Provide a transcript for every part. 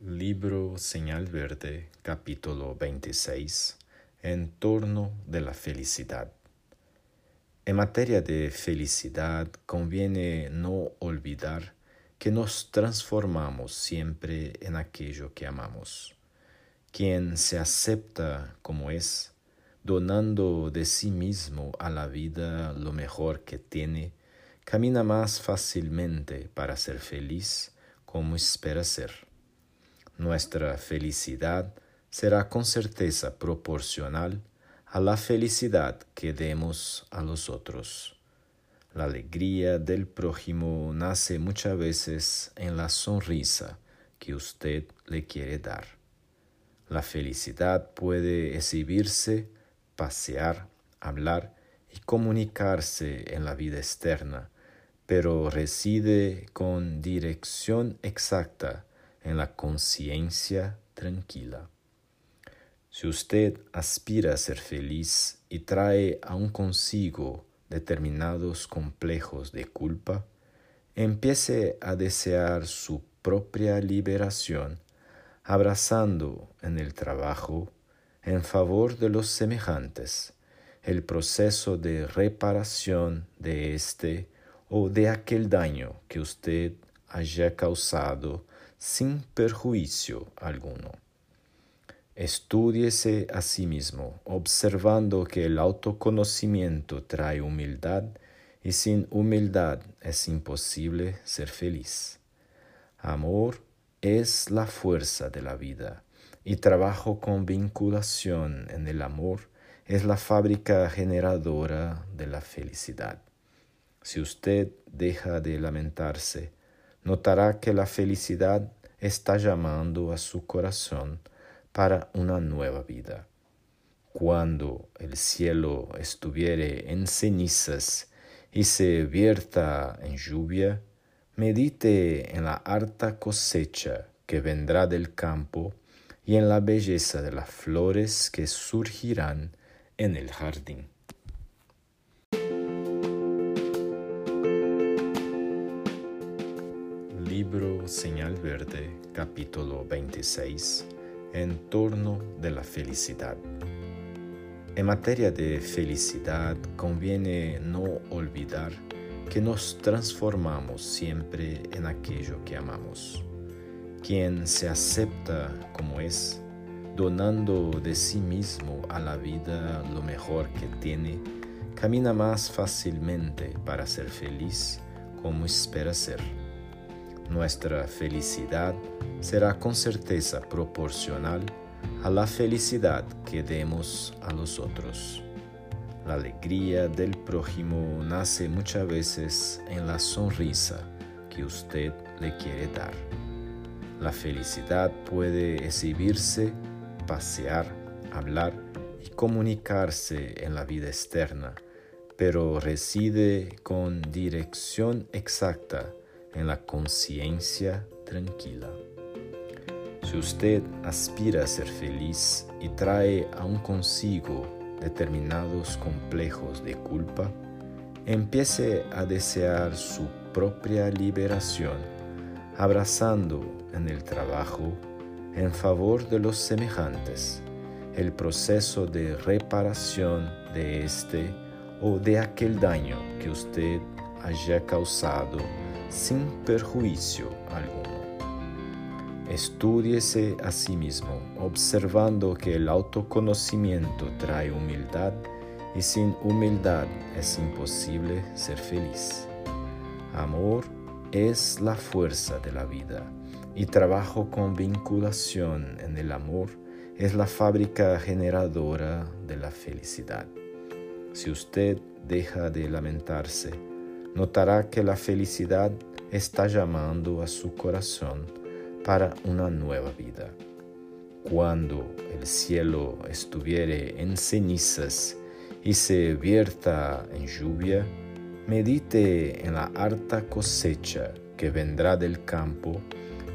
Libro Señal Verde, capítulo 26. En torno de la felicidad. En materia de felicidad conviene no olvidar que nos transformamos siempre en aquello que amamos. Quien se acepta como es, donando de sí mismo a la vida lo mejor que tiene, camina más fácilmente para ser feliz como espera ser. Nuestra felicidad será con certeza proporcional a la felicidad que demos a los otros. La alegría del prójimo nace muchas veces en la sonrisa que usted le quiere dar. La felicidad puede exhibirse, pasear, hablar y comunicarse en la vida externa, pero reside con dirección exacta en la conciencia tranquila. Si usted aspira a ser feliz y trae aún consigo determinados complejos de culpa, empiece a desear su propia liberación, abrazando en el trabajo, en favor de los semejantes, el proceso de reparación de este o de aquel daño que usted haya causado sin perjuicio alguno. Estúdiese a sí mismo, observando que el autoconocimiento trae humildad y sin humildad es imposible ser feliz. Amor es la fuerza de la vida y trabajo con vinculación en el amor es la fábrica generadora de la felicidad. Si usted deja de lamentarse, notará que la felicidad está llamando a su corazón para una nueva vida. Cuando el cielo estuviere en cenizas y se vierta en lluvia, medite en la harta cosecha que vendrá del campo y en la belleza de las flores que surgirán en el jardín. Libro Señal Verde, capítulo 26. En torno de la felicidad. En materia de felicidad conviene no olvidar que nos transformamos siempre en aquello que amamos. Quien se acepta como es, donando de sí mismo a la vida lo mejor que tiene, camina más fácilmente para ser feliz como espera ser. Nuestra felicidad será con certeza proporcional a la felicidad que demos a los otros. La alegría del prójimo nace muchas veces en la sonrisa que usted le quiere dar. La felicidad puede exhibirse, pasear, hablar y comunicarse en la vida externa, pero reside con dirección exacta en la conciencia tranquila. Si usted aspira a ser feliz y trae aún consigo determinados complejos de culpa, empiece a desear su propia liberación, abrazando en el trabajo, en favor de los semejantes, el proceso de reparación de este o de aquel daño que usted haya causado sin perjuicio alguno. Estúdiese a sí mismo, observando que el autoconocimiento trae humildad y sin humildad es imposible ser feliz. Amor es la fuerza de la vida y trabajo con vinculación en el amor es la fábrica generadora de la felicidad. Si usted deja de lamentarse, notará que la felicidad está llamando a su corazón para una nueva vida. Cuando el cielo estuviere en cenizas y se vierta en lluvia, medite en la harta cosecha que vendrá del campo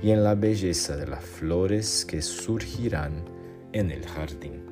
y en la belleza de las flores que surgirán en el jardín.